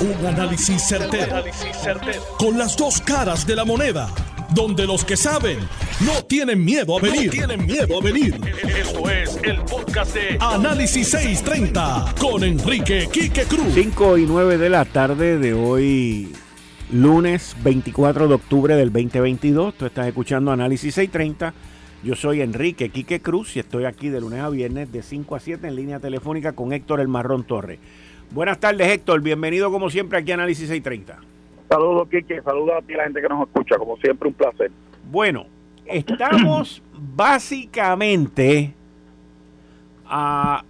Un análisis certero, Con las dos caras de la moneda. Donde los que saben no tienen miedo a venir. tienen miedo a venir. Esto es el podcast de Análisis 630 con Enrique Quique Cruz. 5 y 9 de la tarde de hoy, lunes 24 de octubre del 2022. Tú estás escuchando Análisis 630. Yo soy Enrique Quique Cruz y estoy aquí de lunes a viernes de 5 a 7 en línea telefónica con Héctor El Marrón Torres. Buenas tardes, Héctor. Bienvenido como siempre aquí a Análisis 630. Saludos, Kike. Saludos a ti, la gente que nos escucha. Como siempre, un placer. Bueno, estamos básicamente a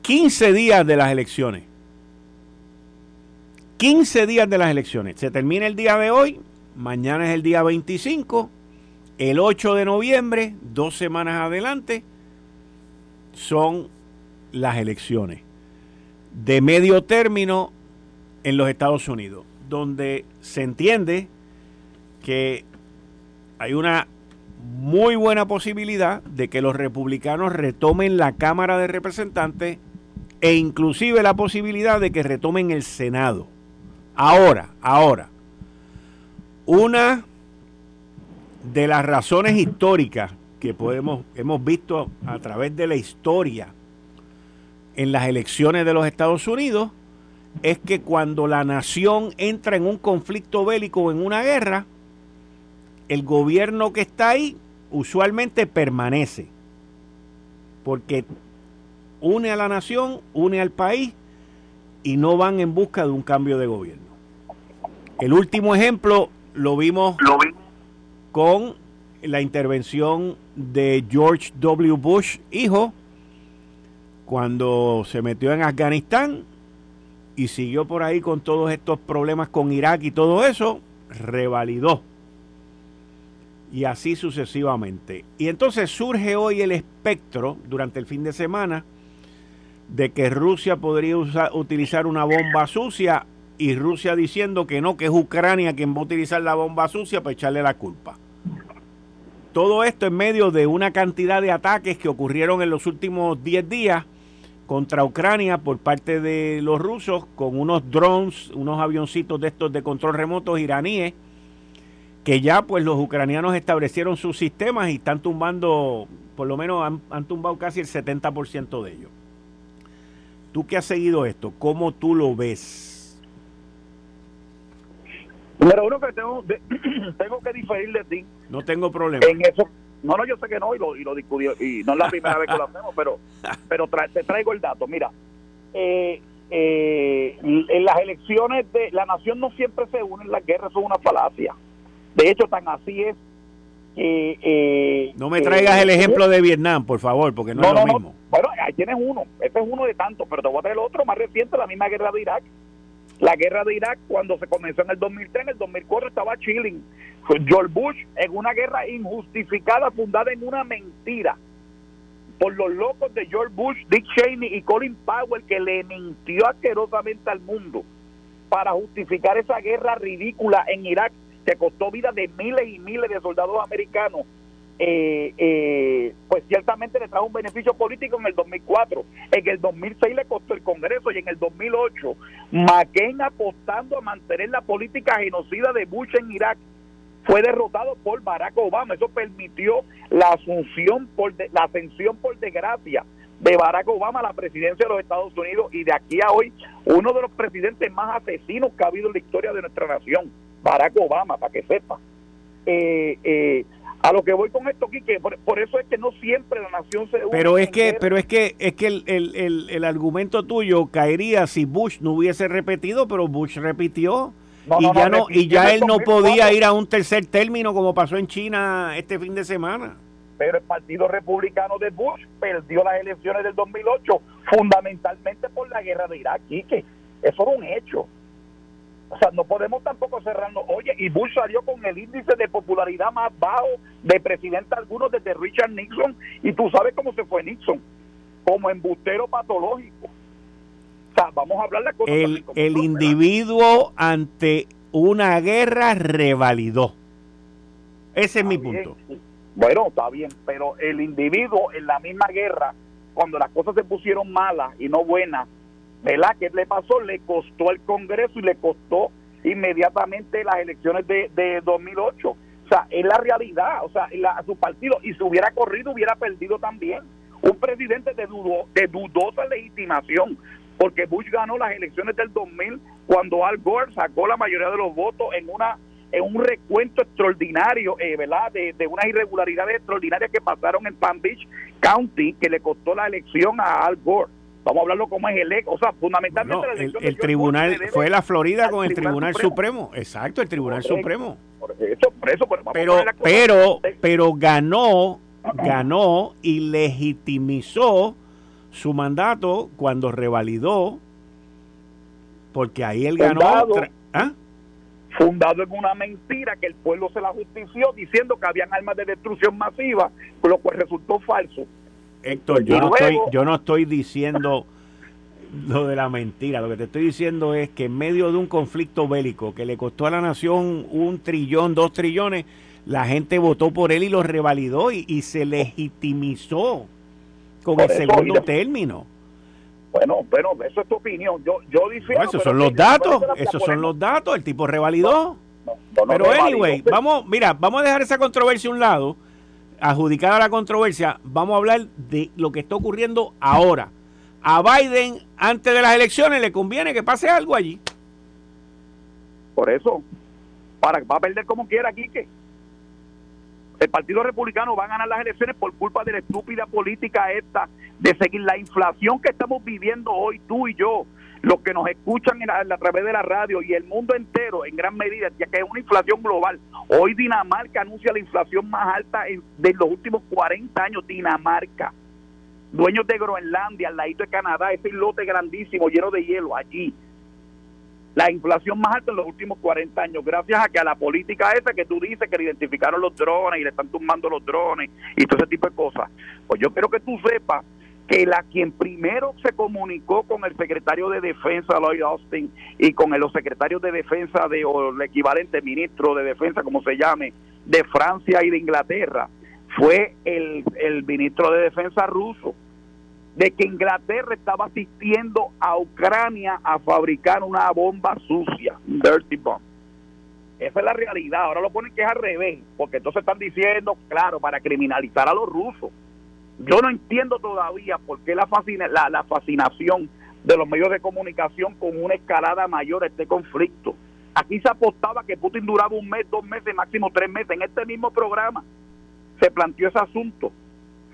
15 días de las elecciones. 15 días de las elecciones. Se termina el día de hoy, mañana es el día 25, el 8 de noviembre, dos semanas adelante son las elecciones de medio término en los Estados Unidos, donde se entiende que hay una muy buena posibilidad de que los republicanos retomen la Cámara de Representantes e inclusive la posibilidad de que retomen el Senado. Ahora, ahora, una de las razones históricas que podemos, hemos visto a través de la historia en las elecciones de los Estados Unidos es que cuando la nación entra en un conflicto bélico o en una guerra, el gobierno que está ahí usualmente permanece, porque une a la nación, une al país y no van en busca de un cambio de gobierno. El último ejemplo lo vimos, lo vimos. con la intervención de George W. Bush, hijo, cuando se metió en Afganistán y siguió por ahí con todos estos problemas con Irak y todo eso, revalidó. Y así sucesivamente. Y entonces surge hoy el espectro, durante el fin de semana, de que Rusia podría utilizar una bomba sucia y Rusia diciendo que no, que es Ucrania quien va a utilizar la bomba sucia para echarle la culpa. Todo esto en medio de una cantidad de ataques que ocurrieron en los últimos 10 días contra Ucrania por parte de los rusos con unos drones, unos avioncitos de estos de control remoto iraníes, que ya pues los ucranianos establecieron sus sistemas y están tumbando, por lo menos han, han tumbado casi el 70% de ellos. Tú que has seguido esto, ¿cómo tú lo ves? Número uno que tengo, tengo que diferir de ti. No tengo problema. En eso, no, no, yo sé que no y lo, y lo discutió y no es la primera vez que lo hacemos, pero, pero te traigo el dato. Mira, eh, eh, en las elecciones de la nación no siempre se unen, las guerras son una falacia. De hecho, tan así es que... Eh, no me traigas el ejemplo de Vietnam, por favor, porque no, es lo mismo. Bueno, ahí tienes uno, este es uno de tantos, pero te voy a traer el otro más reciente, la misma guerra de Irak la guerra de Irak, cuando se comenzó en el 2003, en el 2004 estaba chilling. George Bush en una guerra injustificada, fundada en una mentira por los locos de George Bush, Dick Cheney y Colin Powell, que le mintió asquerosamente al mundo para justificar esa guerra ridícula en Irak que costó vida de miles y miles de soldados americanos eh, eh, pues ciertamente le trajo un beneficio político en el 2004. En el 2006 le costó el Congreso y en el 2008 McCain apostando a mantener la política genocida de Bush en Irak fue derrotado por Barack Obama. Eso permitió la asunción por la ascensión por desgracia de Barack Obama a la presidencia de los Estados Unidos y de aquí a hoy uno de los presidentes más asesinos que ha habido en la historia de nuestra nación, Barack Obama, para que sepa. Eh, eh, a lo que voy con esto, Quique, por, eso es que no siempre la nación se Pero es que, pero es que, es que el, el, argumento tuyo caería si Bush no hubiese repetido, pero Bush repitió. y ya no, y ya él no podía ir a un tercer término como pasó en China este fin de semana. Pero el Partido Republicano de Bush perdió las elecciones del 2008 fundamentalmente por la guerra de Irak, Quique. Eso era un hecho. O sea, no podemos tampoco cerrarnos. Oye, y Bush salió con el índice de popularidad más bajo de presidente alguno desde Richard Nixon. Y tú sabes cómo se fue Nixon. Como embustero patológico. O sea, vamos a hablar de cosas El, el individuo ante una guerra revalidó. Ese es mi punto. Bueno, está bien, pero el individuo en la misma guerra cuando las cosas se pusieron malas y no buenas, ¿verdad? ¿Qué le pasó? Le costó el Congreso y le costó inmediatamente las elecciones de, de 2008. O sea, es la realidad. O sea, la, su partido, y si hubiera corrido, hubiera perdido también. Un presidente de, dudo, de dudosa legitimación, porque Bush ganó las elecciones del 2000 cuando Al Gore sacó la mayoría de los votos en una en un recuento extraordinario, eh, ¿verdad? De, de, unas irregularidades extraordinarias que pasaron en Palm Beach County que le costó la elección a Al Gore. Vamos a hablarlo como es el o sea, fundamentalmente la el, tribunal fue la Florida con el Tribunal, Supremo. exacto, el Tribunal Supremo. Por eso, por eso, pero pero pero ganó ganó y legitimizó su mandato cuando revalidó porque ahí él ganó ¿ah? fundado en una mentira que el pueblo se la justició diciendo que habían armas de destrucción masiva, lo cual resultó falso. Héctor, yo no, estoy, yo no estoy diciendo lo de la mentira, lo que te estoy diciendo es que en medio de un conflicto bélico que le costó a la nación un trillón, dos trillones, la gente votó por él y lo revalidó y, se legitimizó con el segundo término. Bueno, bueno, eso es tu opinión. Yo, yo dije. esos son los datos, esos son los datos. El tipo revalidó. pero anyway, vamos, mira, vamos a dejar esa controversia a un lado. Adjudicada la controversia, vamos a hablar de lo que está ocurriendo ahora. A Biden, antes de las elecciones, le conviene que pase algo allí. Por eso, para va a perder como quiera, Quique. El Partido Republicano va a ganar las elecciones por culpa de la estúpida política esta de seguir la inflación que estamos viviendo hoy, tú y yo, los que nos escuchan a, través de la radio y el mundo entero en gran medida, ya que es una inflación global. Hoy Dinamarca anuncia la inflación más alta de los últimos 40 años, Dinamarca. Dueños de Groenlandia, al ladito de Canadá, ese lote grandísimo lleno de hielo allí la inflación más alta en los últimos 40 años, gracias a que a la política esa que tú dices que le identificaron los drones y le están tumbando los drones y todo ese tipo de cosas. Pues yo quiero que tú sepas que la quien primero se comunicó con el secretario de defensa Lloyd Austin y con los secretarios de defensa de o el equivalente ministro de defensa como se llame de Francia y de Inglaterra fue el, el ministro de defensa ruso de que Inglaterra estaba asistiendo a Ucrania a fabricar una bomba sucia, dirty bomb. Esa es la realidad. Ahora lo ponen que es al revés, porque entonces están diciendo, claro, para criminalizar a los rusos. Yo no entiendo todavía por qué la, la, la fascinación de los medios de comunicación con una escalada mayor a este conflicto. Aquí se apostaba que Putin duraba un mes, dos meses, máximo tres meses. En este mismo programa se planteó ese asunto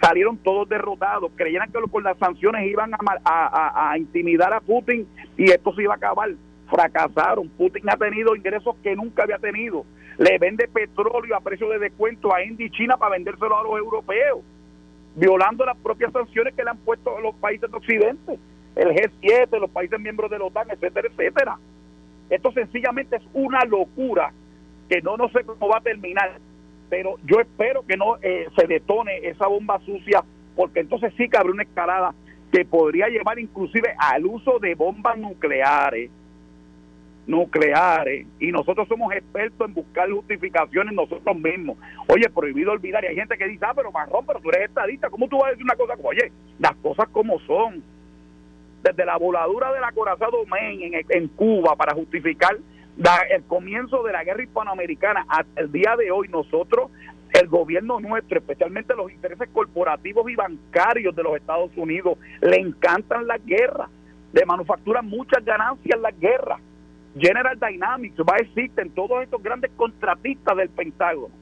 salieron todos derrotados, creyeran que con las sanciones iban a, intimidar a Putin y esto se iba a acabar. Fracasaron. Putin ha tenido ingresos que nunca había tenido. Le vende petróleo a precio de descuento a India y China para vendérselo a los europeos, violando las propias sanciones que le han puesto los países de Occidente, el G7, los países miembros de la OTAN, etcétera, etcétera. Esto sencillamente es una locura que no, no sé cómo va a terminar pero yo espero que no eh, se detone esa bomba sucia, porque entonces sí que habrá una escalada que podría llevar inclusive al uso de bombas nucleares nucleares y nosotros somos expertos en buscar justificaciones nosotros mismos. Oye, prohibido olvidar, y hay gente que dice, ah, pero marrón, pero tú eres estadista, ¿cómo tú vas a decir una cosa como, oye, las cosas como son? Desde la voladura del acorazado Maine en, en Cuba para justificar el comienzo de la guerra hispanoamericana hasta el día de hoy, nosotros, el gobierno nuestro, especialmente los intereses corporativos y bancarios de los Estados Unidos, le encantan las guerras, le manufacturan muchas ganancias las guerras. General Dynamics, va existen todos estos grandes contratistas del Pentágono,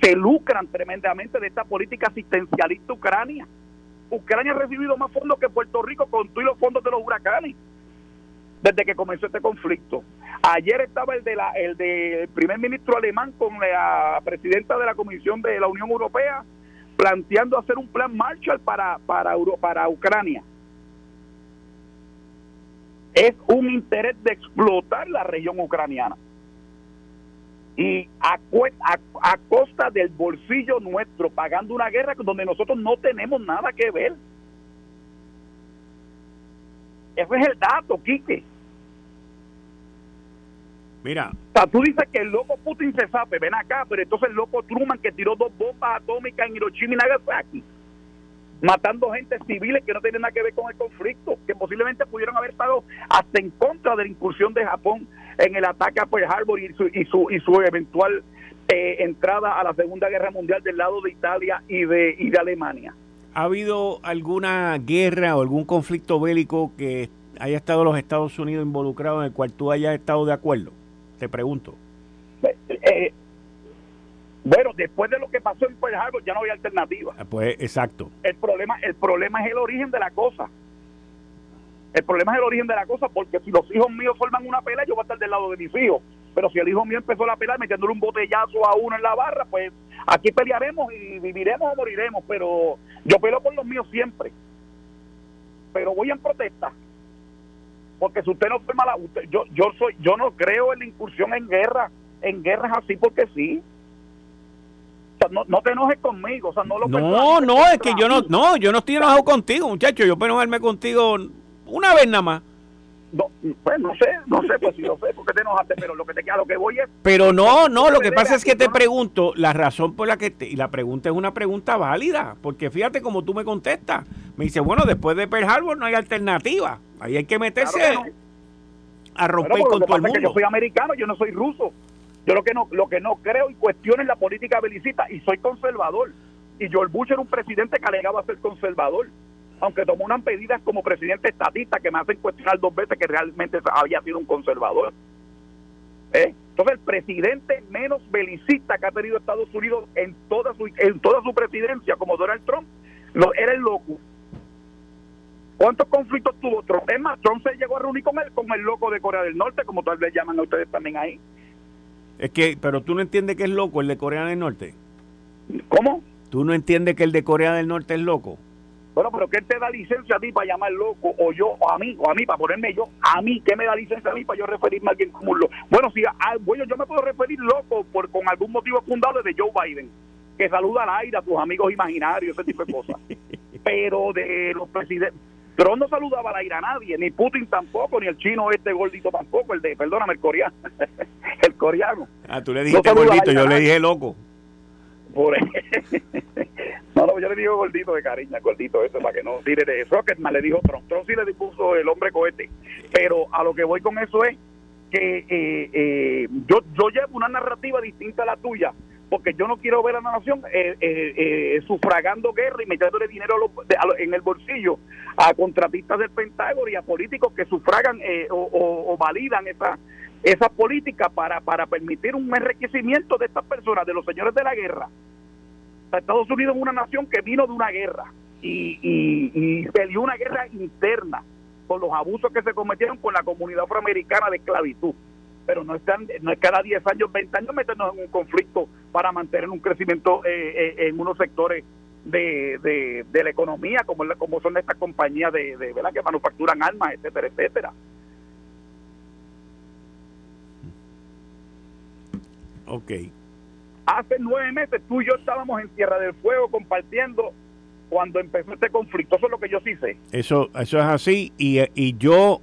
se lucran tremendamente de esta política asistencialista Ucrania. Ucrania ha recibido más fondos que Puerto Rico con todos los fondos de los huracanes desde que comenzó este conflicto. Ayer estaba el de la el del primer ministro alemán con la presidenta de la Comisión de la Unión Europea planteando hacer un plan Marshall para para para Ucrania. Es un interés de explotar la región ucraniana. Y a, a, a costa del bolsillo nuestro, pagando una guerra donde nosotros no tenemos nada que ver. Ese es el dato, Quique. Mira. O sea, tú dices que el loco Putin se sabe, ven acá, pero entonces el loco Truman que tiró dos bombas atómicas en Hiroshima y Nagasaki. Matando gente civiles que no tienen nada que ver con el conflicto, que posiblemente pudieron haber estado hasta en contra de la incursión de Japón en el ataque a Pearl Harbor y su, y su, y su eventual eh, entrada a la Segunda Guerra Mundial del lado de Italia y de, y de Alemania. ¿Ha habido alguna guerra o algún conflicto bélico que haya estado los Estados Unidos involucrados en el cual tú hayas estado de acuerdo? Te pregunto. Eh, eh, bueno, después de lo que pasó en Pearl Harbor ya no había alternativa. Ah, pues exacto. El problema, el problema es el origen de la cosa. El problema es el origen de la cosa porque si los hijos míos forman una pelea, yo voy a estar del lado de mis hijos. Pero si el hijo mío empezó la pelea metiéndole un botellazo a uno en la barra, pues aquí pelearemos y viviremos o moriremos. Pero yo peleo por los míos siempre. Pero voy en protesta. Porque si usted no forma la... Usted, yo, yo, soy, yo no creo en la incursión en guerra, en guerras así porque sí no, no, te enojes conmigo, o sea, no lo No, no, es que yo no, no, yo no estoy enojado contigo, muchacho, yo puedo enojarme contigo una vez nada más. No, pues no sé, no sé, pues si no sé por qué te enojaste, pero lo que te queda, lo que voy es... Pero no, no, lo que pasa es que te pregunto, la razón por la que te, y la pregunta es una pregunta válida, porque fíjate como tú me contestas, me dice, bueno, después de Pearl Harbor no hay alternativa, ahí hay que meterse a romper con todo el mundo. yo soy americano, yo no soy ruso, yo lo que no lo que no creo y cuestiono es la política belicista y soy conservador. Y George Bush era un presidente que alegaba ser conservador, aunque tomó unas medidas como presidente estatista que me hacen cuestionar dos veces que realmente había sido un conservador. ¿Eh? Entonces el presidente menos belicista que ha tenido Estados Unidos en toda su en toda su presidencia, como Donald Trump, era el loco. ¿Cuántos conflictos tuvo Trump? Es más, Trump se llegó a reunir con él, con el loco de Corea del Norte, como tal vez llaman a ustedes también ahí. Es que, pero tú no entiendes que es loco el de Corea del Norte. ¿Cómo? ¿Tú no entiendes que el de Corea del Norte es loco? Bueno, pero ¿qué te da licencia a ti para llamar loco? O yo, o a mí, o a mí, para ponerme yo, a mí, ¿qué me da licencia a mí para yo referirme a alguien como un loco? Bueno, si bueno, yo me puedo referir loco por con algún motivo fundado de Joe Biden, que saluda al aire a tus amigos imaginarios, ese tipo de cosas. pero de los presidentes, Trump no saludaba al aire a nadie, ni Putin tampoco, ni el chino este gordito tampoco, el de, perdóname, el coreano. el coreano. Ah, tú le dijiste gordito, yo le dije loco. Por no, no, yo le digo gordito de cariño, gordito eso, para que no tire de eso. Que le dijo Trump. Trump sí le dispuso el hombre cohete. Pero a lo que voy con eso es que eh, eh, yo, yo llevo una narrativa distinta a la tuya, porque yo no quiero ver a la nación eh, eh, eh sufragando guerra y metiéndole dinero en el bolsillo a contratistas del Pentágono y a políticos que sufragan eh, o, validan esa, esa política para, para permitir un enriquecimiento de estas personas, de los señores de la guerra. Estados Unidos es una nación que vino de una guerra y, y, y peleó una guerra interna con los abusos que se cometieron con la comunidad afroamericana de esclavitud pero no, están, no es cada 10 años, 20 años meternos en un conflicto para mantener un crecimiento eh, eh, en unos sectores de, de, la economía, como, como son estas compañías de, de ¿verdad? que manufacturan armas, etcétera, etcétera. Ok. Hace nueve meses tú y yo estábamos en Tierra del Fuego compartiendo cuando empezó este conflicto. Eso es lo que yo sí sé. Eso, eso es así. Y, y yo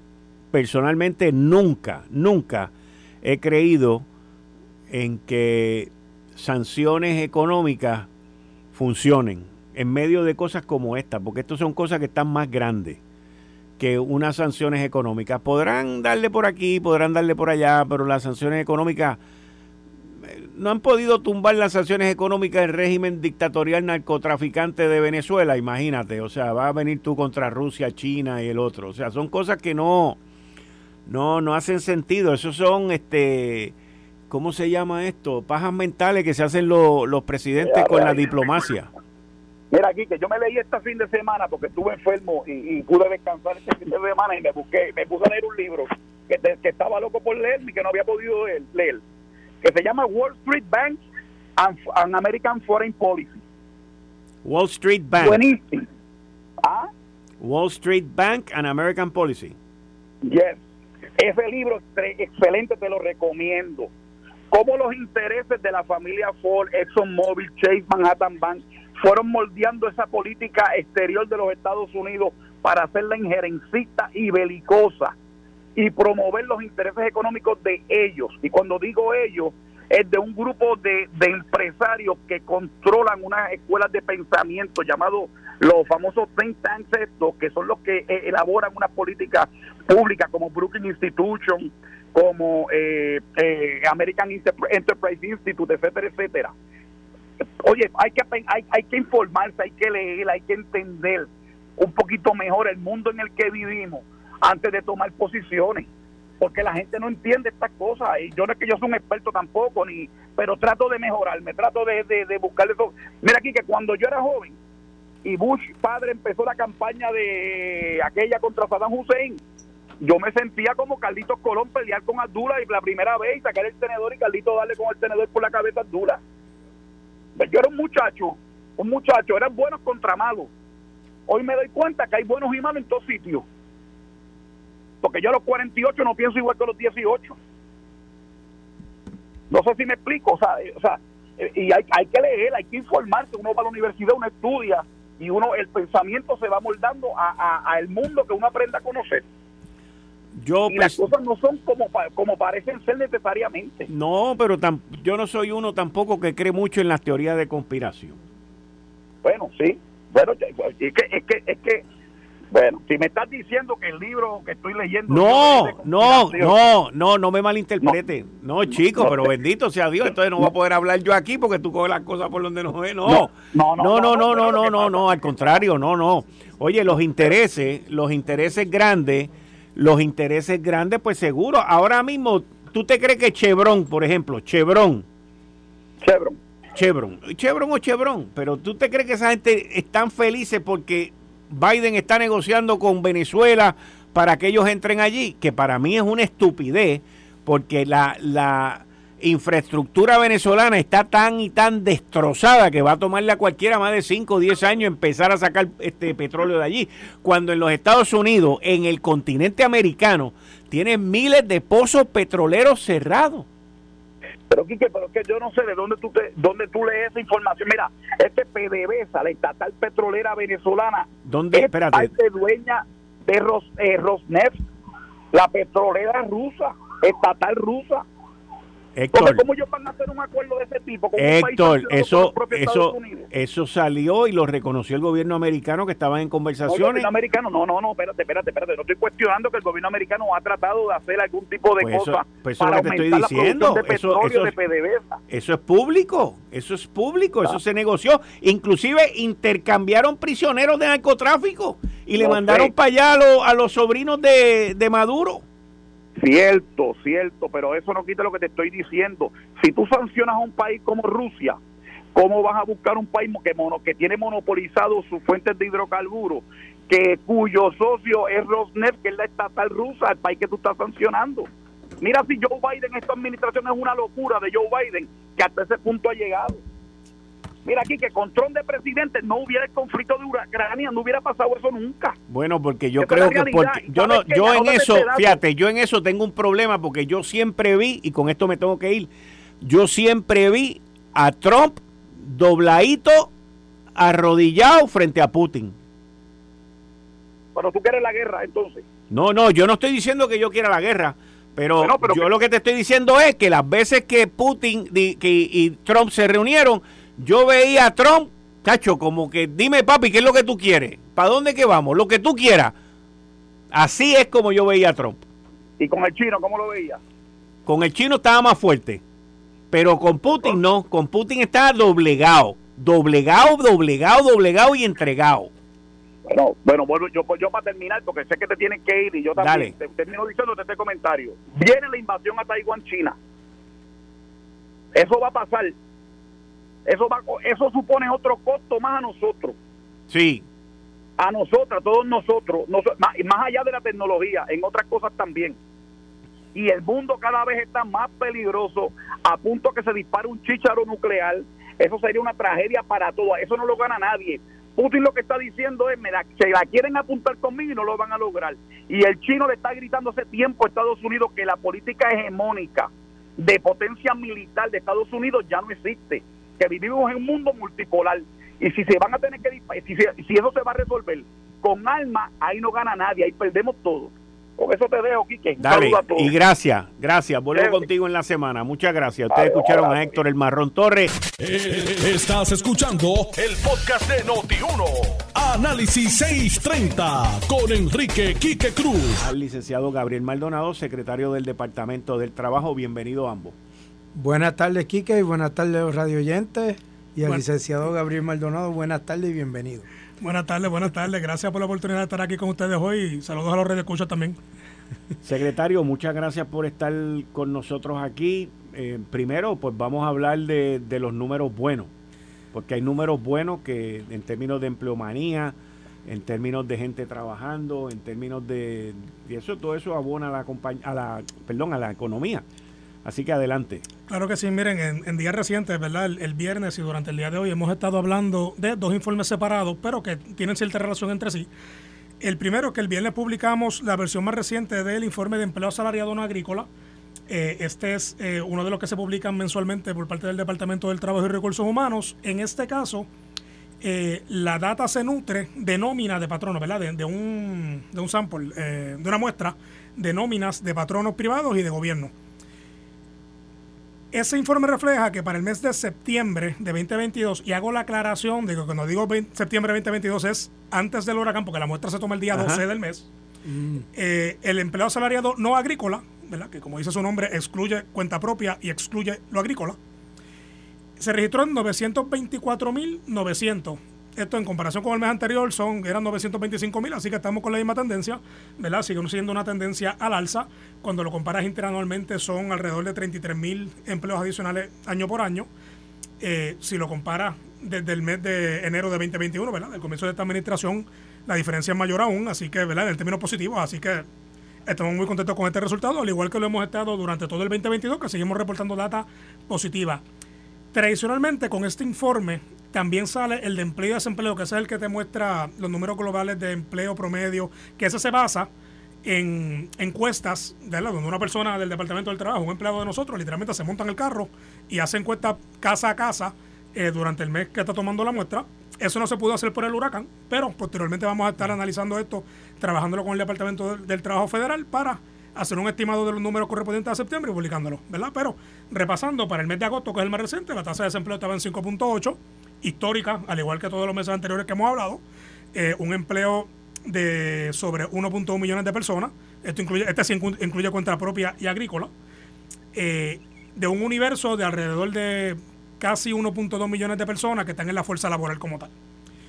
personalmente nunca, nunca he creído en que sanciones económicas funcionen en medio de cosas como esta, porque estas son cosas que están más grandes que unas sanciones económicas. Podrán darle por aquí, podrán darle por allá, pero las sanciones económicas eh, no han podido tumbar las sanciones económicas del régimen dictatorial narcotraficante de Venezuela, imagínate, o sea, va a venir tú contra Rusia, China y el otro, o sea, son cosas que no, no, no hacen sentido. Esos son, este, ¿cómo se llama esto? Pajas mentales que se hacen los presidentes con la diplomacia. Mira aquí, que yo me leí este fin de semana porque estuve enfermo y, pude descansar este fin de semana y me busqué, me puse a leer un libro que, que estaba loco por leer y que no había podido leer, que se llama Wall Street Bank and, American Foreign Policy. Wall Street Bank. Buenísimo. ¿Ah? Wall Street Bank and American Policy. Yes. Ese libro excelente, te lo recomiendo. Cómo los intereses de la familia Ford, ExxonMobil, Chase Manhattan Bank fueron moldeando esa política exterior de los Estados Unidos para hacerla injerencista y belicosa y promover los intereses económicos de ellos. Y cuando digo ellos, es de un grupo de, de empresarios que controlan unas escuelas de pensamiento llamado los famosos think tanks estos, que son los que eh, elaboran una política pública como Brookings Institution, como eh, eh, American Enterprise Institute, etcétera, etcétera. Oye, hay que, hay, que informarse, hay que leer, hay que entender un poquito mejor el mundo en el que vivimos antes de tomar posiciones porque la gente no entiende estas cosas y yo no es que yo soy un experto tampoco ni pero trato de mejorar me trato de, de, de buscarle mira aquí que cuando yo era joven y Bush padre empezó la campaña de aquella contra Saddam Hussein. Yo me sentía como Carlitos Colón pelear con Abdullah y la primera vez y sacar el tenedor y Carlitos darle con el tenedor por la cabeza a Abdullah. Yo era un muchacho un muchacho eran buenos contra malos. Hoy me doy cuenta que hay buenos y malos en todos sitios. Porque yo a los 48 no pienso igual que a los 18. No sé si me explico, o sea, eh, o sea eh, y hay, hay que leer, hay que informarse, uno va a la universidad, uno estudia y uno el pensamiento se va moldando a, el mundo que uno aprende a conocer. Yo y las cosas no son como, como parecen ser necesariamente. No, pero yo no soy uno tampoco que cree mucho en las teorías de conspiración. Bueno, sí. Bueno, es que, es que, es que bueno, si me estás diciendo que el libro que estoy leyendo... No, no, no, no, no me malinterprete. No, chico, pero bendito sea Dios, entonces no, voy a poder hablar yo aquí porque tú coges las cosas por donde no es. No, no, no, no, no, no, no, no, no, no, al contrario, no, no. Oye, los intereses, los intereses grandes, los intereses grandes, pues seguro. Ahora mismo, ¿tú te crees que Chevron, por ejemplo, Chevron? Chevron. Chevron, Chevron o Chevron, pero tú te crees que esa gente están felices porque Biden está negociando con Venezuela para que ellos entren allí, que para mí es una estupidez, porque la, la infraestructura venezolana está tan y tan destrozada que va a tomarle a cualquiera más de 5 o 10 años empezar a sacar este petróleo de allí. Cuando en los Estados Unidos, en el continente americano, tienen miles de pozos petroleros cerrados. Pero Quique, pero que yo no sé de dónde tú te, dónde tú lees esa información. Mira, este PDVSA, la estatal petrolera venezolana, ¿Dónde? es parte dueña de Ros, eh, Rosneft, la petrolera rusa, estatal rusa. Héctor, ¿Cómo ellos van a hacer un acuerdo de ese tipo? Con Héctor, eso, eso, eso salió y lo reconoció el gobierno americano que estaban en conversaciones. el gobierno americano, no, no, no, espérate, espérate, espérate. No estoy cuestionando que el gobierno americano ha tratado de hacer algún tipo de pues cosa pues para es lo que te estoy diciendo. De eso, eso, de PDVSA. eso es público, eso es público, eso se negoció. Inclusive intercambiaron prisioneros de narcotráfico y le mandaron para allá a, los, a los sobrinos de, de Maduro. Cierto, cierto, pero eso no quita lo que te estoy diciendo. Si tú sancionas a un país como Rusia, ¿cómo vas a buscar un país que, mono, que tiene monopolizado sus fuentes de hidrocarburos, que cuyo socio es Rosneft, que es la estatal rusa, el país que tú estás sancionando? Mira si Joe Biden, esta administración es una locura de Joe Biden, que hasta ese punto ha llegado. Mira aquí que con Trump de presidente no hubiera el conflicto de Ucrania, no hubiera pasado eso nunca. Bueno, porque yo creo que yo no yo en eso, fíjate, yo en eso tengo un problema porque yo siempre vi y con esto me tengo que ir. Yo siempre vi a Trump dobladito arrodillado frente a Putin. Pero tú quieres la guerra, entonces. No, no, yo no estoy diciendo que yo quiera la guerra. Pero, yo lo que te estoy diciendo es que las veces que Putin y Trump se reunieron, yo veía a Trump, cacho, como que dime papi, ¿qué es lo que tú quieres? ¿Para dónde que vamos? Lo que tú quieras. Así es como yo veía a Trump. ¿Y con el chino cómo lo veía? Con el chino estaba más fuerte. Pero con Putin no, con Putin estaba doblegado. Doblegado, doblegado, doblegado y entregado. Bueno, bueno, vuelvo yo, yo para terminar, porque sé que te tienen que ir y yo también te, termino diciéndote este comentario. Viene la invasión a Taiwán, China. Eso va a pasar eso, va, eso supone otro costo más a nosotros. Sí. A nosotros, a todos nosotros, más, más allá de la tecnología, en otras cosas también. Y el mundo cada vez está más peligroso, a punto que se dispare un chicharo nuclear. Eso sería una tragedia para todos. Eso no lo gana nadie. Putin lo que está diciendo es, me se la quieren apuntar conmigo y no lo van a lograr. Y el chino le está gritando hace tiempo a Estados Unidos que la política hegemónica de potencia militar de Estados Unidos ya no existe que vivimos en un mundo multipolar y si se van a tener que si, si eso se va a resolver con alma, ahí no gana nadie, ahí perdemos todo. Con eso te dejo, Quique. Dale, y gracias, gracias. Vuelvo contigo en la semana. Muchas gracias. Ustedes escucharon a Héctor El Marrón Torres. Eh, estás escuchando el podcast de Noti1. Análisis 630 con Enrique Quique Cruz. Al licenciado Gabriel Maldonado, secretario del Departamento del Trabajo. Bienvenido ambos. Buenas tardes, Quique, y buenas tardes, los radio oyentes. Y al licenciado Gabriel Maldonado, buenas tardes y bienvenido. Buenas tardes, buenas tardes. Gracias por la oportunidad de estar aquí con ustedes hoy. Saludos a los redes escuchas también. Secretario, muchas gracias por estar con nosotros aquí. Eh, primero, pues vamos a hablar de, de, los números buenos, porque hay números buenos que en términos de empleomanía, en términos de gente trabajando, en términos de y eso todo eso abona a la a la perdón, a la economía. Así que adelante. Claro que sí, miren, en, días recientes, ¿verdad? El, viernes y durante el día de hoy hemos estado hablando de dos informes separados, pero que tienen cierta relación entre sí. El primero, que el viernes publicamos la versión más reciente del informe de empleo asalariado no agrícola. Eh, este es eh, uno de los que se publican mensualmente por parte del Departamento del Trabajo y Recursos Humanos. En este caso, eh, la data se nutre de nóminas de patronos, ¿verdad? De, un, de un sample, de una muestra de nóminas de patronos privados y de gobierno. Ese informe refleja que para el mes de septiembre de 2022, y hago la aclaración que cuando digo septiembre de 2022 es antes del huracán, porque la muestra se toma el día 12 del mes, mm. eh, el empleo asalariado no agrícola, ¿verdad? que como dice su nombre, excluye cuenta propia y excluye lo agrícola, se registró en 924.900 esto en comparación con el mes anterior son eran 925 mil, así que estamos con la misma tendencia, ¿verdad? Sigue siendo una tendencia al alza. Cuando lo comparas interanualmente son alrededor de 33 mil empleos adicionales año por año. Eh, si lo comparas desde el mes de enero de 2021, ¿verdad? Del comienzo de esta administración, la diferencia es mayor aún, así que, ¿verdad? En términos positivos, así que estamos muy contentos con este resultado, al igual que lo hemos estado durante todo el 2022, que seguimos reportando data positiva. Tradicionalmente, con este informe, también sale el de empleo y desempleo, que es el que te muestra los números globales de empleo promedio, que ese se basa en encuestas, donde una persona del Departamento del Trabajo, un empleado de nosotros, literalmente se monta en el carro y hace encuestas casa a casa eh, durante el mes que está tomando la muestra. Eso no se pudo hacer por el huracán, pero posteriormente vamos a estar analizando esto, trabajándolo con el Departamento del Trabajo Federal para hacer un estimado de los números correspondientes a septiembre y publicándolo, ¿verdad? Pero repasando, para el mes de agosto, que es el más reciente, la tasa de desempleo estaba en 5.8, histórica, al igual que todos los meses anteriores que hemos hablado, eh, un empleo de sobre 1.1 millones de personas, esto incluye, este sí incluye cuenta propia y agrícola, eh, de un universo de alrededor de casi 1.2 millones de personas que están en la fuerza laboral como tal.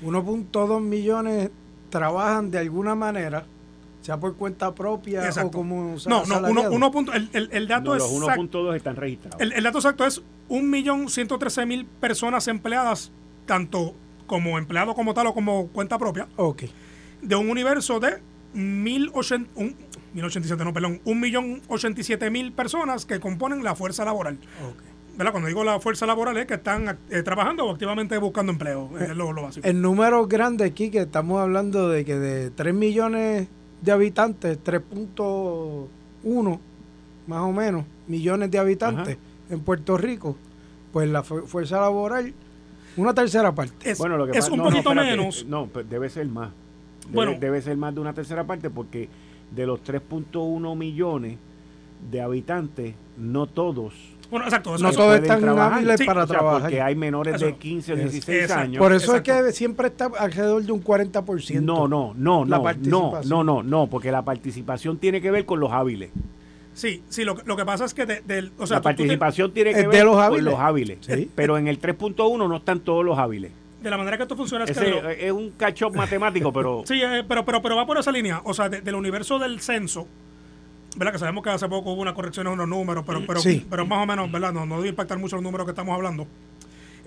1.2 millones trabajan de alguna manera sea por cuenta propia o como No, no, uno, uno punto, el, el, el, dato es. Los 1.2 están registrados. El, el, dato exacto es 1.113.000 personas empleadas, tanto como empleado como tal o como cuenta propia. Ok. De un universo de 1.087, no, perdón, 1.087.000 personas que componen la fuerza laboral. Okay. ¿verdad? Cuando digo la fuerza laboral es que están eh, trabajando o activamente buscando empleo. Es lo, lo básico. El número grande aquí que estamos hablando de que de 3 millones de habitantes, 3.1 más o menos millones de habitantes en Puerto Rico, pues la fuerza laboral, una tercera parte. Es, bueno, lo que es un poquito menos. No, debe ser más. Debe, bueno, debe ser más de una tercera parte porque de los 3.1 millones de habitantes, no todos bueno, exacto. no todos están hábiles para trabajar. Porque hay menores de 15 o 16 años. Por eso es que siempre está alrededor de un 40%. No, no, no, no, no, no, no, no, porque la participación tiene que ver con los hábiles. Sí, sí, lo, lo que pasa es que de, o sea, la participación tiene que ver con los hábiles, pero en el 3.1 no están todos los hábiles. De la manera que esto funciona es que... es un catch matemático, pero... sí, eh, pero, pero, pero va por esa línea. O sea, del universo del censo, ¿verdad? Que sabemos que hace poco hubo una corrección en unos números, pero, pero, pero más o menos, ¿verdad? No, no debe impactar mucho los números que estamos hablando.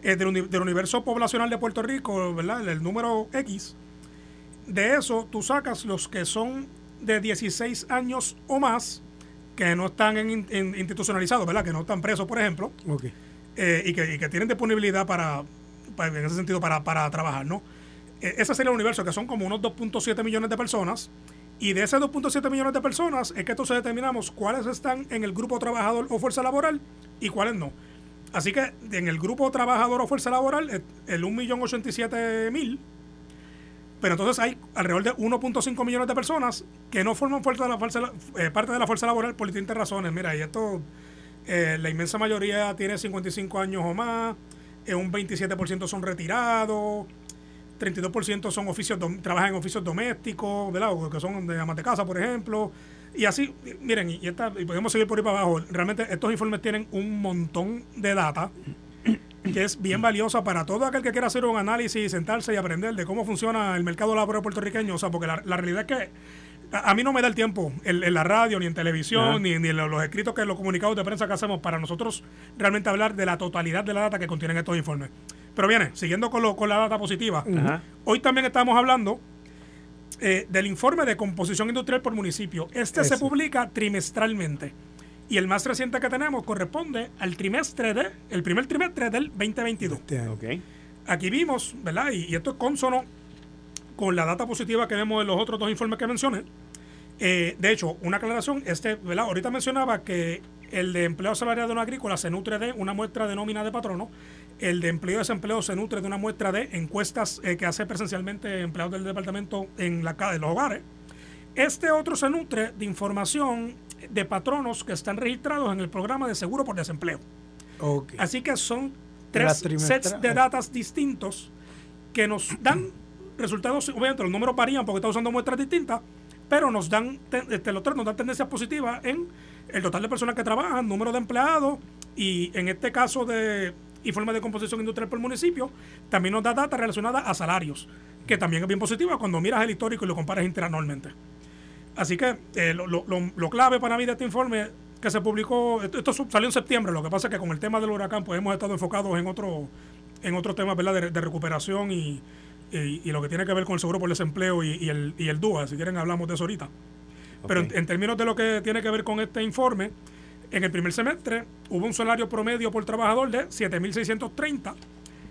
Eh, del, del, universo poblacional de Puerto Rico, ¿verdad? El número X, de eso tú sacas los que son de 16 años o más, que no están en, institucionalizados, ¿verdad? Que no están presos, por ejemplo. Eh, y, que, y, que, tienen disponibilidad para, en ese sentido, para, para trabajar, ¿no? Eh, ese sería el universo, que son como unos 2.7 millones de personas y de esos 2.7 millones de personas es que entonces determinamos cuáles están en el grupo trabajador o fuerza laboral y cuáles no. Así que en el grupo trabajador o fuerza laboral, eh, el 1.087.000, pero entonces hay alrededor de 1.5 millones de personas que no forman eh, parte de la fuerza laboral por distintas razones. Mira, y esto, eh, la inmensa mayoría tiene 55 años o más, un 27% son retirados, 32% son oficios trabajan en oficios domésticos, ¿verdad? O que son de amas de casa, por ejemplo. Y así, miren, y, y podemos seguir por ahí para abajo. Realmente estos informes tienen un montón de data que es bien valiosa para todo aquel que quiera hacer un análisis, sentarse y aprender de cómo funciona el mercado laboral puertorriqueño. O sea, porque la, realidad es que a, mí no me da el tiempo en, la radio, ni en televisión, ni, ni, en los escritos que los comunicados de prensa que hacemos para nosotros realmente hablar de la totalidad de la data que contienen estos informes. Pero viene, siguiendo con, lo, con la data positiva, hoy también estamos hablando eh, del informe de composición industrial por municipio. Este se publica trimestralmente. Y el más reciente que tenemos corresponde al trimestre de, el primer trimestre del 2022. Okay. Aquí vimos, ¿verdad? Y, esto es consono con la data positiva que vemos en los otros dos informes que mencioné. Eh, de hecho, una aclaración, este, ¿verdad? Ahorita mencionaba que el de empleo salarial de una agrícola se nutre de una muestra de nómina de patrono. El de empleo y desempleo se nutre de una muestra de encuestas eh, que hace presencialmente empleados del departamento en, la, en los hogares. Este otro se nutre de información de patronos que están registrados en el programa de seguro por desempleo. Así que son tres sets de datos distintos que nos dan resultados, obviamente los números varían porque está usando muestras distintas, pero nos dan, este, los tres nos dan tendencias positivas en el total de personas que trabajan, número de empleados y en este caso de informe de composición industrial por municipio, también nos da data relacionada a salarios, que también es bien positiva cuando miras el histórico y lo comparas interanualmente. Así que eh, lo, clave para mí de este informe que se publicó, esto, salió en septiembre, lo que pasa es que con el tema del huracán pues hemos estado enfocados en otro en otros temas ¿verdad? De, recuperación y, lo que tiene que ver con el seguro por desempleo y, el, y el DUA, si quieren hablamos de eso ahorita. Pero en, términos de lo que tiene que ver con este informe, en el primer semestre hubo un salario promedio por trabajador de 7.630.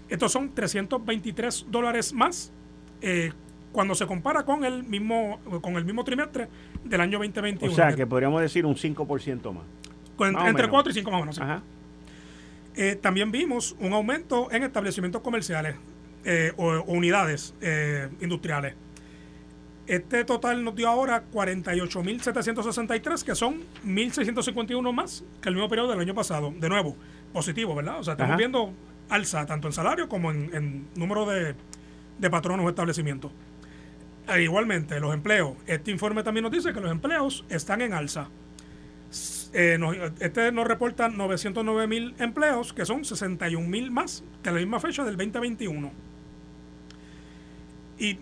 Estos son 323 dólares más eh, cuando se compara con el mismo con el mismo trimestre del año 2021. O sea, que podríamos decir un 5% más. entre 4 y 5 más o menos. Eh, también vimos un aumento en establecimientos comerciales eh, o, unidades industriales. Este total nos dio ahora 48.763, que son 1.651 más que el mismo periodo del año pasado. De nuevo, positivo, ¿verdad? O sea, estamos viendo alza tanto en salario como en, número de, de patronos o establecimientos. E igualmente, los empleos. Este informe también nos dice que los empleos están en alza. Eh, este nos reporta 909 mil empleos, que son 61 mil más que la misma fecha del 2021. Y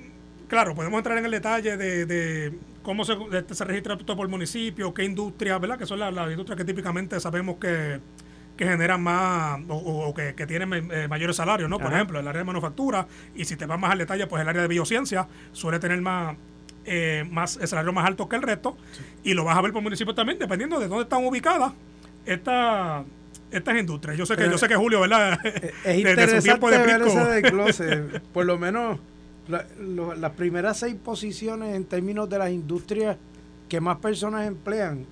claro, podemos entrar en el detalle de, cómo se, se registra todo por municipio, qué industria, ¿verdad? Que son las industrias que típicamente sabemos que, que generan más o, que, tienen eh, mayores salarios, ¿no? Por ejemplo, el área de manufactura, y si te vas más al detalle, pues el área de biociencia suele tener más, eh, más el salario más alto que el resto, y lo vas a ver por municipio también, dependiendo de dónde están ubicadas estas estas industrias. Yo sé que, yo sé que Julio, ¿verdad? Es interesante ver ese desglose. por lo menos las primeras seis posiciones en términos de las industrias que más personas emplean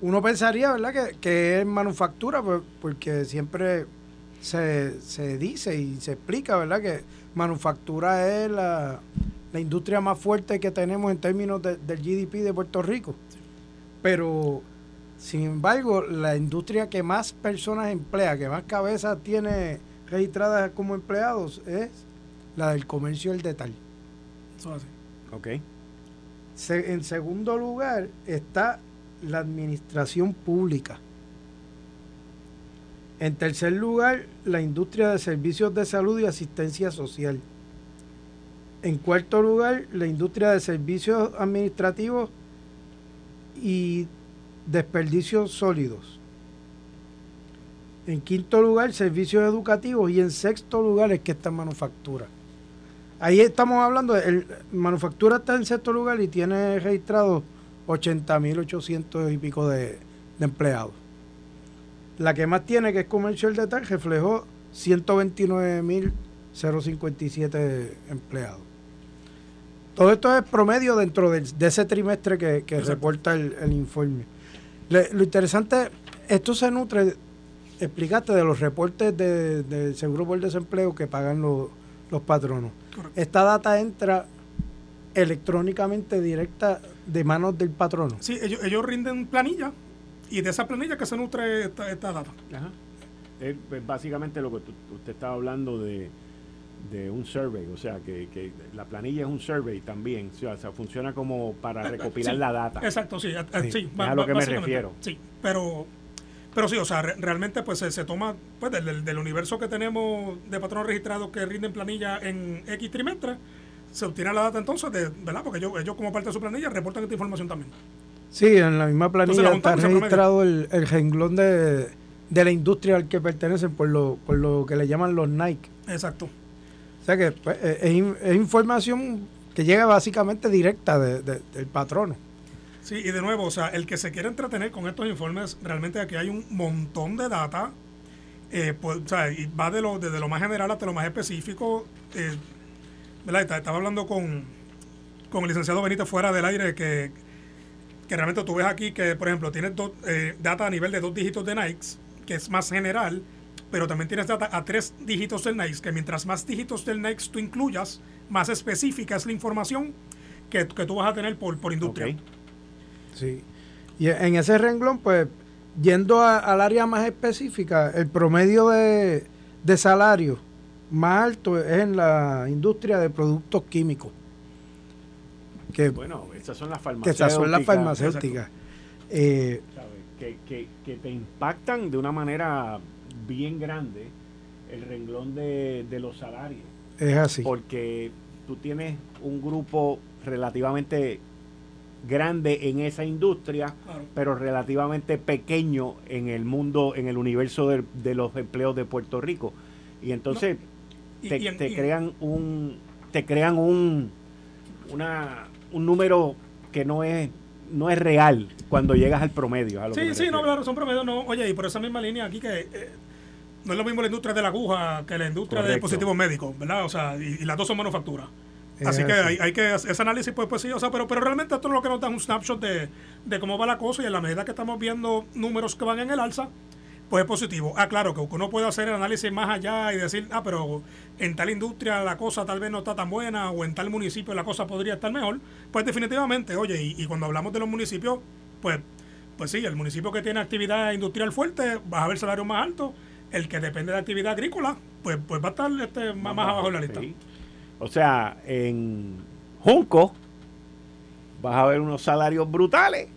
uno pensaría, ¿verdad?, que, que es manufactura, pues, porque siempre se, se, dice y se explica, ¿verdad?, que manufactura es la, industria más fuerte que tenemos en términos del GDP de Puerto Rico. Pero, sin embargo, la industria que más personas emplea, que más cabezas tiene registradas como empleados, es la del comercio y el detalle. Eso así. Ok. en segundo lugar está la administración pública. En tercer lugar, la industria de servicios de salud y asistencia social. En cuarto lugar, la industria de servicios administrativos y desperdicios sólidos. En quinto lugar, servicios educativos. Y en sexto lugar es que está manufactura. Ahí estamos hablando, de, manufactura está en sexto lugar y tiene registrado 80.800 y pico de, empleados. La que más tiene, que es comercio de detalle, reflejó 129.057 empleados. Todo esto es promedio dentro de, ese trimestre que, reporta el, informe. lo interesante, esto se nutre, explicaste, de los reportes del de Seguro por Desempleo que pagan los, los patronos. Esta data entra electrónicamente directa de manos del patrono. Sí, ellos, ellos rinden planilla y de esa planilla que se nutre esta, data. Ajá. Es, pues, básicamente lo que usted estaba hablando de, de un survey, o sea, que, que, la planilla es un survey también, o sea, funciona como para recopilar la data. Exacto, sí, sí, sí a lo que me refiero. Sí, pero pero sí, o sea, realmente pues se, toma pues del, del, universo que tenemos de patronos registrados que rinden planilla en X trimestre, se obtiene la data entonces de, ¿verdad? Porque ellos, ellos como parte de su planilla reportan esta información también. Sí, en la misma planilla está registrado el, el renglón de, la industria al que pertenecen por lo, por lo que le llaman los Nike. Exacto. O sea que pues, es, información que llega básicamente directa del patrono. Sí, y de nuevo, o sea, el que se quiere entretener con estos informes, realmente aquí hay un montón de data, eh, pues, o sea, y va de lo, desde lo más general hasta lo más específico. Eh. Estaba hablando con, con el licenciado Benito fuera del aire que, que realmente tú ves aquí que, por ejemplo, tienes eh, data a nivel de dos dígitos de Nikes, que es más general, pero también tienes data a tres dígitos del Nikes, que mientras más dígitos del Nikes tú incluyas, más específica es la información que, que tú vas a tener por, por industria. Sí. Y en ese renglón, pues, yendo al área más específica, el promedio de, salario más alto es en la industria de productos químicos. Que, bueno, esas son las farmacéuticas. son las farmacéuticas. Eh, que, que, te impactan de una manera bien grande el renglón de, de los salarios. Es así. Porque tú tienes un grupo relativamente grande en esa industria, pero relativamente pequeño en el mundo, en el universo de, los empleos de Puerto Rico. Y entonces te, crean un te crean un una, un número que no es no es real cuando llegas al promedio. sí, sí, no, claro, son promedios. No, oye, y por esa misma línea aquí que eh, no es lo mismo la industria de la aguja que la industria de dispositivos médicos, ¿verdad? O sea, y, y las dos son manufacturas. Así que hay, hay, que ese análisis, pues, pues sí, o sea, pero, pero realmente esto es lo que nos da un snapshot de, de cómo va la cosa y en la medida que estamos viendo números que van en el alza, pues es positivo. Ah, claro, que uno puede hacer el análisis más allá y decir, ah, pero en tal industria la cosa tal vez no está tan buena o en tal municipio la cosa podría estar mejor. Pues definitivamente, oye, y, y cuando hablamos de los municipios, pues, pues sí, el municipio que tiene actividad industrial fuerte va a ver salario más alto. El que depende de actividad agrícola, pues, pues va a estar este, más, abajo en la lista. O sea, en Junco vas a ver unos salarios brutales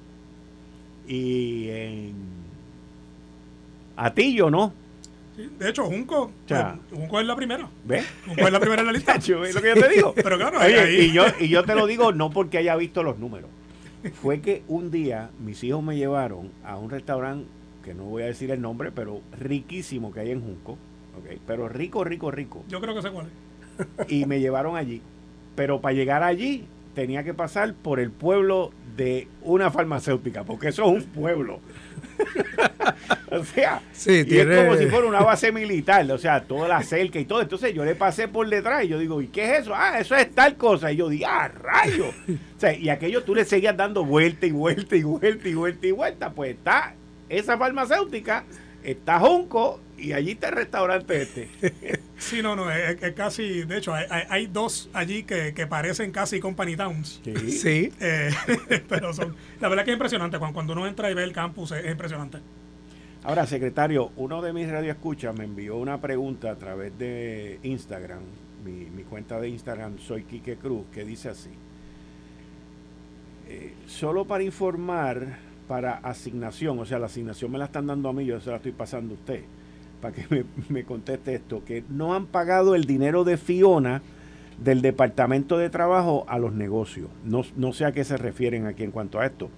y en Atillo no. de hecho, Junco, pues, Junco es la primera. ¿Ves? Junco es la primera en la lista. es lo que yo te digo. Pero claro, Y, yo, y yo te lo digo no porque haya visto los números. Fue que un día mis hijos me llevaron a un restaurante, que no voy a decir el nombre, pero riquísimo que hay en Junco. Okay, pero rico, rico, rico. Yo creo que sé cuál es y me llevaron allí. Pero para llegar allí tenía que pasar por el pueblo de una farmacéutica, porque eso es un pueblo. o sea, sí, y es como si fuera una base militar, o sea, toda la cerca y todo. Entonces yo le pasé por detrás y yo digo, ¿y qué es eso? Ah, eso es tal cosa. Y yo digo, ah, rayo. o sea, y aquello tú le seguías dando vuelta y vuelta y vuelta y vuelta y vuelta. Pues está esa farmacéutica, está Junco y allí está el restaurante este. sí, no, no, es, casi, de hecho, hay, dos allí que, parecen casi Company Towns. Sí. Eh, pero son, la verdad que es impresionante, cuando, cuando uno entra y ve el campus es, impresionante. Ahora, secretario, uno de mis radioescuchas me envió una pregunta a través de Instagram, mi, cuenta de Instagram, soy Quique Cruz, que dice así. Eh, solo para informar para asignación, o sea, la asignación me la están dando a mí, yo se la estoy pasando a usted para que me, conteste esto, que no han pagado el dinero de Fiona del Departamento de Trabajo a los negocios. No, no sé a qué se refieren aquí en cuanto a esto.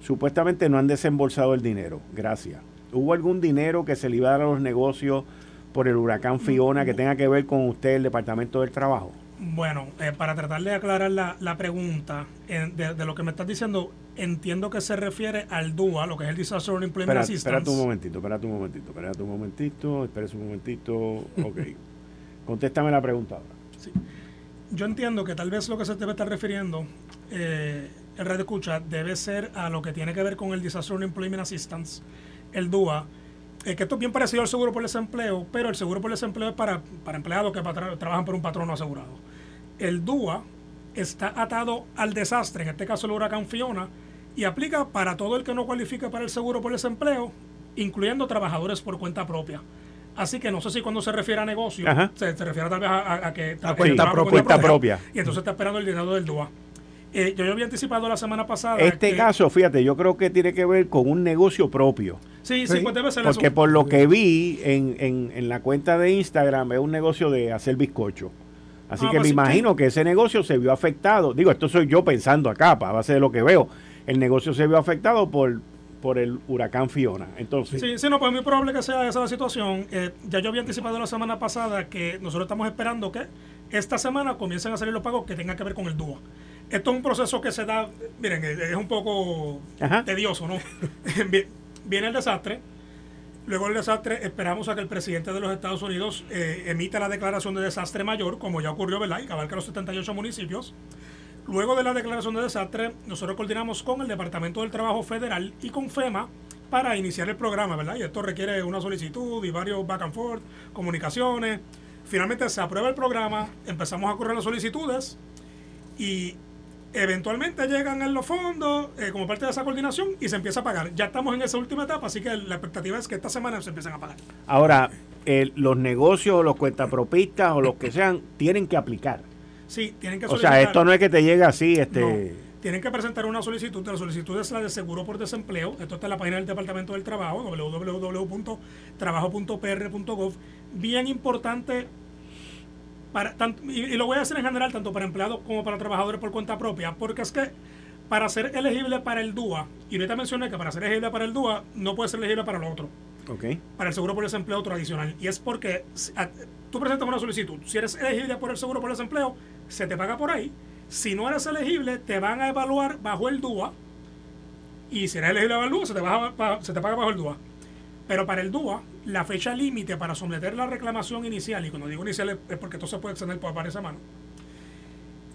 Supuestamente no han desembolsado el dinero. Gracias. ¿Hubo algún dinero que se le iba a los negocios por el huracán Fiona que tenga que ver con usted, el Departamento del Trabajo? Bueno, eh, para tratar de aclarar la, la pregunta, eh, de, lo que me estás diciendo, entiendo que se refiere al DUA, lo que es el Disaster Implement Assistance. Espera un momentito, espera un momentito, espera un momentito, espera un momentito. Ok. Contéstame la pregunta ahora. Sí. Yo entiendo que tal vez lo que se debe estar refiriendo, eh, el red escucha, debe ser a lo que tiene que ver con el Disaster Employment Assistance, el DUA, que esto es bien parecido al seguro por desempleo, pero el seguro por desempleo es para, para empleados que trabajan por un patrono asegurado. El DUA está atado al desastre, en este caso el huracán Fiona, y aplica para todo el que no cualifique para el seguro por desempleo, incluyendo trabajadores por cuenta propia. Así que no sé si cuando se refiere a negocio, se, refiere tal vez a, que... A cuenta, propia. Y entonces está esperando el dinero del DUA. Eh, yo, había anticipado la semana pasada. Este caso, fíjate, yo creo que tiene que ver con un negocio propio. Sí, sí, pues debe ser Porque por lo que vi en, en, en, la cuenta de Instagram es un negocio de hacer bizcocho. Así ah, que pues me imagino que ese negocio se vio afectado. Digo, esto soy yo pensando acá, para base de lo que veo. El negocio se vio afectado por, por el huracán Fiona. Entonces, sí, sí, no, pues es muy probable que sea esa la situación. Eh, ya yo había anticipado la semana pasada que nosotros estamos esperando que esta semana comiencen a salir los pagos que tengan que ver con el DUA. Esto es un proceso que se da, miren, es un poco tedioso, ¿no? Viene el desastre, luego el desastre, esperamos a que el presidente de los Estados Unidos eh, emita la declaración de desastre mayor, como ya ocurrió, ¿verdad? Y cabalca los 78 municipios. Luego de la declaración de desastre, nosotros coordinamos con el Departamento del Trabajo Federal y con FEMA para iniciar el programa, ¿verdad? Y esto requiere una solicitud y varios back and forth, comunicaciones. Finalmente se aprueba el programa, empezamos a correr las solicitudes y eventualmente llegan en los fondos eh, como parte de esa coordinación y se empieza a pagar. Ya estamos en esa última etapa, así que la expectativa es que esta semana se empiecen a pagar. Ahora, los negocios, los cuentapropistas o los que sean, tienen que aplicar. Sí, tienen que O sea, esto no es que te llegue así, este... tienen que presentar una solicitud. La solicitud es la de seguro por desempleo. Esto está en la página del Departamento del Trabajo, www.trabajo.pr.gov. Bien importante, para, y, lo voy a hacer en general, tanto para empleados como para trabajadores por cuenta propia, porque es que para ser elegible para el DUA, y ahorita mencioné que para ser elegible para el DUA no puede ser elegible para lo otro. Okay. Para el seguro por desempleo tradicional. Y es porque tú presentas una solicitud. Si eres elegible por el seguro por desempleo, se te paga por ahí. Si no eres elegible, te van a evaluar bajo el DUA. Y si eres elegible bajo el DUA, se te, se te paga bajo el DUA. Pero para el DUA, la fecha límite para someter la reclamación inicial, y cuando digo inicial es porque todo se puede extender por varias semanas,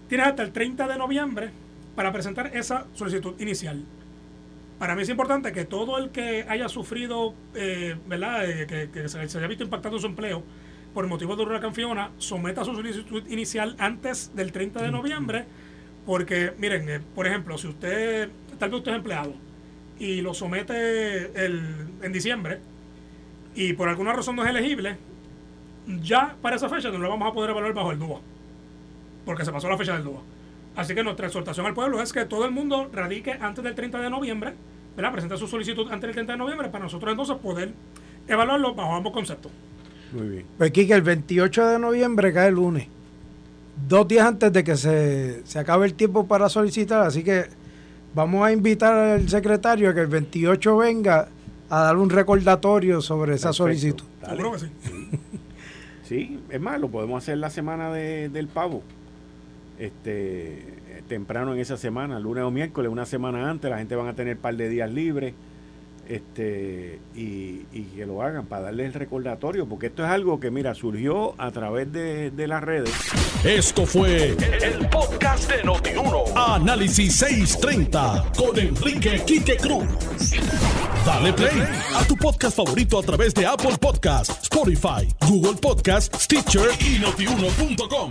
tienes hasta el 30 de noviembre para presentar esa solicitud inicial. Para mí es importante que todo el que haya sufrido, eh, ¿verdad?, eh, que, se, haya visto impactado su empleo, por motivo de huracán Fiona, someta su solicitud inicial antes del 30 de noviembre, porque, miren, eh, por ejemplo, si usted, tal vez usted es empleado y lo somete en diciembre y por alguna razón no es elegible, ya para esa fecha no lo vamos a poder evaluar bajo el DUA, porque se pasó la fecha del DUA. Así que nuestra exhortación al pueblo es que todo el mundo radique antes del 30 de noviembre, ¿verdad? presente su solicitud antes del 30 de noviembre para nosotros entonces poder evaluarlo bajo ambos conceptos. Muy bien. Pues Kike, el 28 de noviembre cae el lunes. Dos días antes de que se, acabe el tiempo para solicitar, así que vamos a invitar al secretario a que el 28 venga a dar un recordatorio sobre esa solicitud. Seguro que sí. sí. es más, lo podemos hacer la semana del pavo. Este temprano en esa semana, lunes o miércoles, una semana antes, la gente van a tener un par de días libres este y, que lo hagan para darle el recordatorio, porque esto es algo que, mira, surgió a través de, de las redes. Esto fue el, podcast de Notiuno. Análisis 630 con Enrique Quique Cruz. Dale play a tu podcast favorito a través de Apple Podcasts, Spotify, Google Podcasts, Stitcher y notiuno.com.